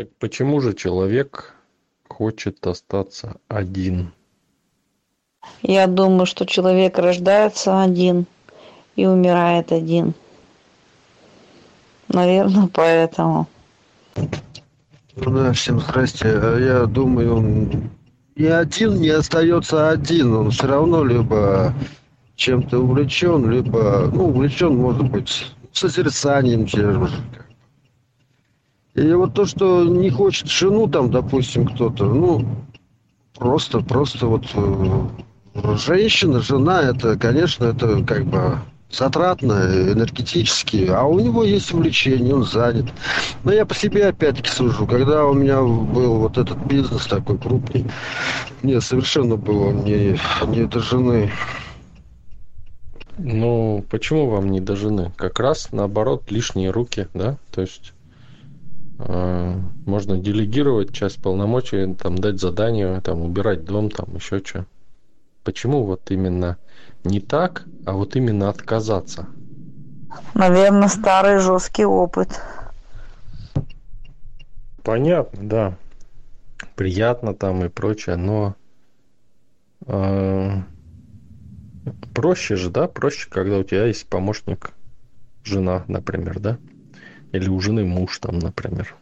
Так почему же человек хочет остаться один? Я думаю, что человек рождается один и умирает один. Наверное, поэтому. Ну да, всем здрасте. А Я думаю, он и один не остается один. Он все равно либо чем-то увлечен, либо, ну, увлечен, может быть, созерцанием тем же. И вот то, что не хочет жену там, допустим, кто-то, ну, просто, просто вот э, женщина, жена, это, конечно, это как бы затратно, энергетически, а у него есть увлечение, он занят. Но я по себе опять-таки сужу. Когда у меня был вот этот бизнес такой крупный, мне совершенно было не, не до жены. Ну, почему вам не до жены? Как раз наоборот, лишние руки, да? То есть можно делегировать часть полномочий, там, дать задание, там, убирать дом, там, еще что. Почему вот именно не так, а вот именно отказаться? Наверное, старый жесткий опыт. Понятно, да. Приятно там и прочее, но э, проще же, да? Проще, когда у тебя есть помощник, жена, например, да? Или у жены муж там, например.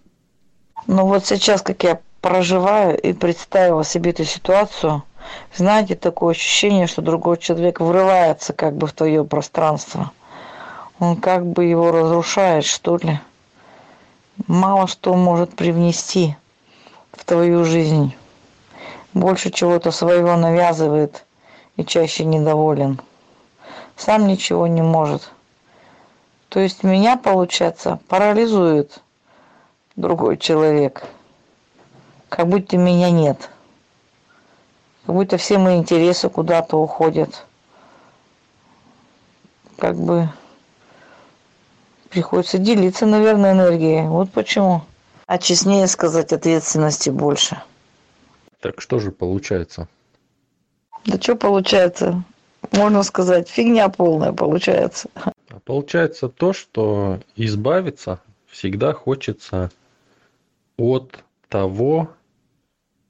Ну вот сейчас, как я проживаю и представила себе эту ситуацию, знаете, такое ощущение, что другой человек врывается как бы в твое пространство. Он как бы его разрушает, что ли. Мало что может привнести в твою жизнь. Больше чего-то своего навязывает и чаще недоволен. Сам ничего не может. То есть меня, получается, парализует другой человек. Как будто меня нет как будто все мои интересы куда-то уходят. Как бы приходится делиться, наверное, энергией. Вот почему. А честнее сказать, ответственности больше. Так что же получается? Да что получается? Можно сказать, фигня полная получается. А получается то, что избавиться всегда хочется от того,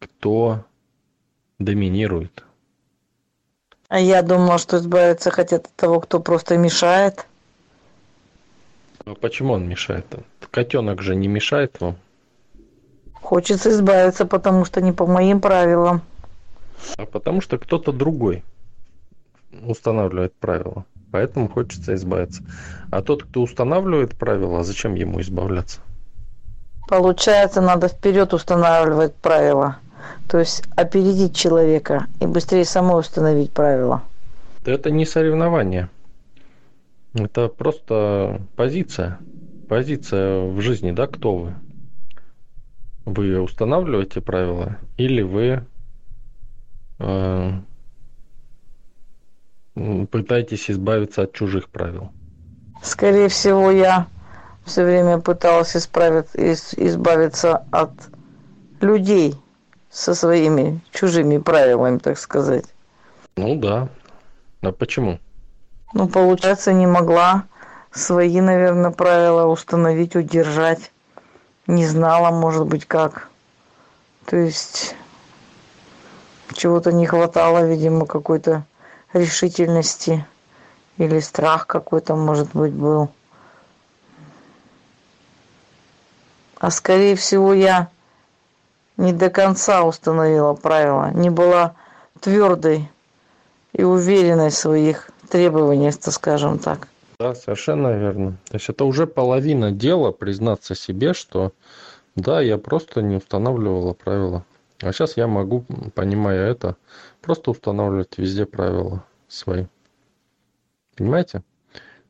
кто доминирует. А я думала, что избавиться хотят от того, кто просто мешает. Ну почему он мешает? Котенок же не мешает вам. Хочется избавиться, потому что не по моим правилам. А потому что кто-то другой устанавливает правила. Поэтому хочется избавиться. А тот, кто устанавливает правила, зачем ему избавляться? Получается, надо вперед устанавливать правила. То есть опередить человека и быстрее самой установить правила. Это не соревнование. Это просто позиция. Позиция в жизни, да, кто вы? Вы устанавливаете правила или вы э, пытаетесь избавиться от чужих правил? Скорее всего, я все время пыталась избавиться от людей, со своими чужими правилами, так сказать. Ну да. А почему? Ну, получается, не могла свои, наверное, правила установить, удержать. Не знала, может быть, как. То есть чего-то не хватало, видимо, какой-то решительности или страх какой-то, может быть, был. А скорее всего, я не до конца установила правила, не была твердой и уверенной в своих требованиях, скажем так. Да, совершенно верно. То есть это уже половина дела признаться себе, что да, я просто не устанавливала правила. А сейчас я могу, понимая это, просто устанавливать везде правила свои. Понимаете?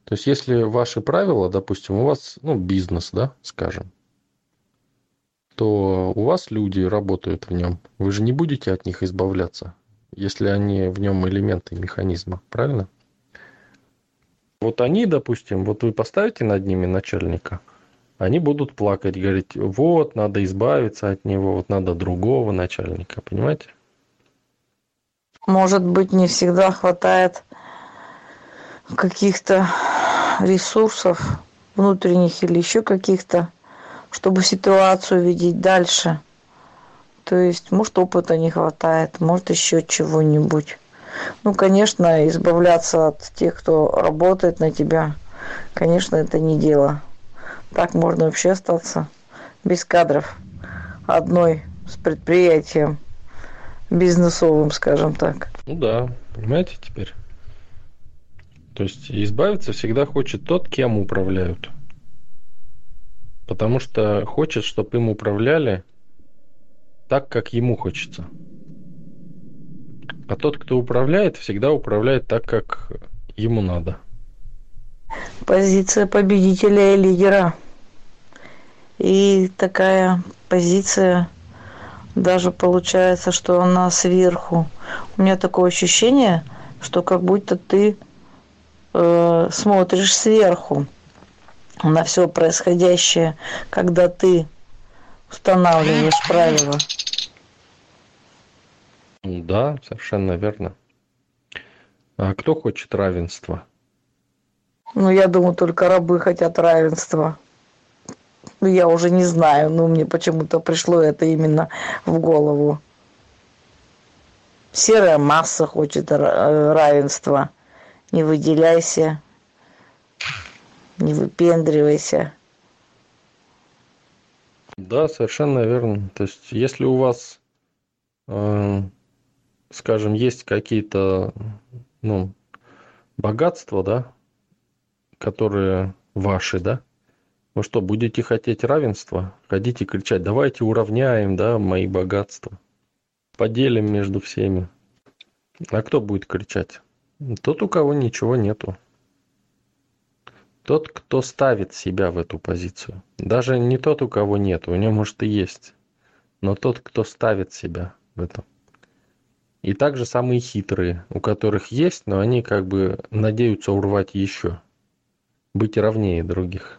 То есть если ваши правила, допустим, у вас, ну, бизнес, да, скажем, то у вас люди работают в нем. Вы же не будете от них избавляться, если они в нем элементы механизма, правильно? Вот они, допустим, вот вы поставите над ними начальника, они будут плакать, говорить, вот, надо избавиться от него, вот надо другого начальника, понимаете? Может быть, не всегда хватает каких-то ресурсов внутренних или еще каких-то чтобы ситуацию видеть дальше. То есть, может, опыта не хватает, может, еще чего-нибудь. Ну, конечно, избавляться от тех, кто работает на тебя, конечно, это не дело. Так можно вообще остаться без кадров одной с предприятием бизнесовым, скажем так. Ну да, понимаете теперь? То есть избавиться всегда хочет тот, кем управляют. Потому что хочет, чтобы им управляли так, как ему хочется. А тот, кто управляет, всегда управляет так, как ему надо. Позиция победителя и лидера. И такая позиция даже получается, что она сверху. У меня такое ощущение, что как будто ты э, смотришь сверху на все происходящее, когда ты устанавливаешь правила. Да, совершенно верно. А кто хочет равенства? Ну, я думаю, только рабы хотят равенства. Ну, я уже не знаю, но мне почему-то пришло это именно в голову. Серая масса хочет равенства. Не выделяйся, не выпендривайся. Да, совершенно верно. То есть, если у вас, э, скажем, есть какие-то, ну, богатства, да, которые ваши, да, вы что, будете хотеть равенства? Ходите кричать, давайте уравняем, да, мои богатства. Поделим между всеми. А кто будет кричать? Тот, у кого ничего нету. Тот, кто ставит себя в эту позицию. Даже не тот, у кого нет, у него может и есть. Но тот, кто ставит себя в этом. И также самые хитрые, у которых есть, но они как бы надеются урвать еще. Быть равнее других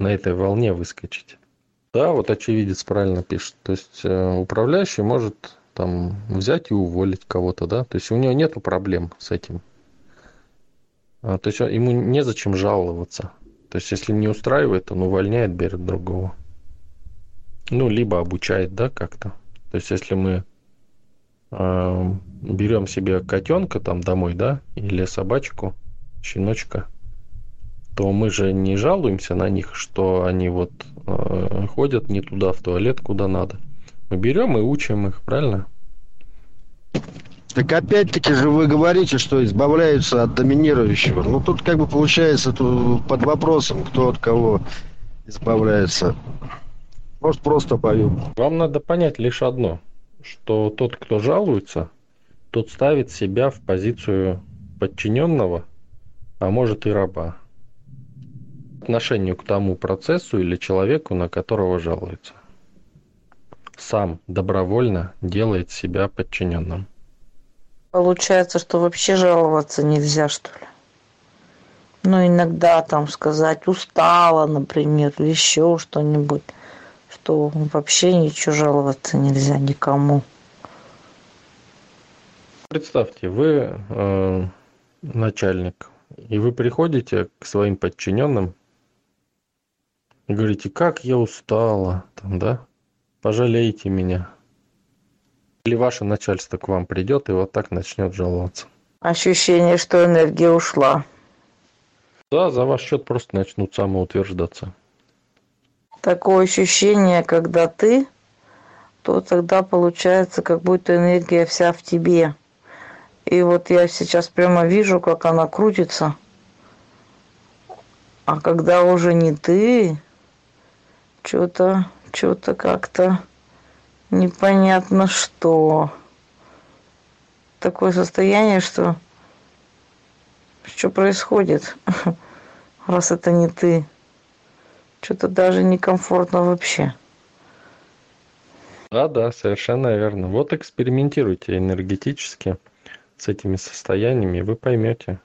на этой волне выскочить. Да, вот очевидец правильно пишет. То есть э, управляющий может там взять и уволить кого-то, да, то есть у него нет проблем с этим. А, то есть ему незачем жаловаться. То есть если не устраивает, он увольняет, берет другого. Ну, либо обучает, да, как-то. То есть если мы э, берем себе котенка там домой, да, или собачку, щеночка, то мы же не жалуемся на них, что они вот э, ходят не туда, в туалет, куда надо. Мы берем и учим их, правильно? Так опять-таки же вы говорите, что избавляются от доминирующего. Ну тут как бы получается тут под вопросом, кто от кого избавляется. Может просто пою. Вам надо понять лишь одно, что тот, кто жалуется, тот ставит себя в позицию подчиненного, а может и раба отношению к тому процессу или человеку, на которого жалуется. Сам добровольно делает себя подчиненным. Получается, что вообще жаловаться нельзя, что ли? Ну, иногда там сказать устала, например, или еще что-нибудь, что вообще ничего жаловаться нельзя никому. Представьте, вы э, начальник, и вы приходите к своим подчиненным говорите, как я устала, там, да, пожалейте меня. Или ваше начальство к вам придет и вот так начнет жаловаться. Ощущение, что энергия ушла. Да, за ваш счет просто начнут самоутверждаться. Такое ощущение, когда ты, то тогда получается, как будто энергия вся в тебе. И вот я сейчас прямо вижу, как она крутится. А когда уже не ты, что-то, что-то как-то непонятно что. Такое состояние, что что происходит, раз это не ты. Что-то даже некомфортно вообще. Да, да, совершенно верно. Вот экспериментируйте энергетически с этими состояниями, вы поймете,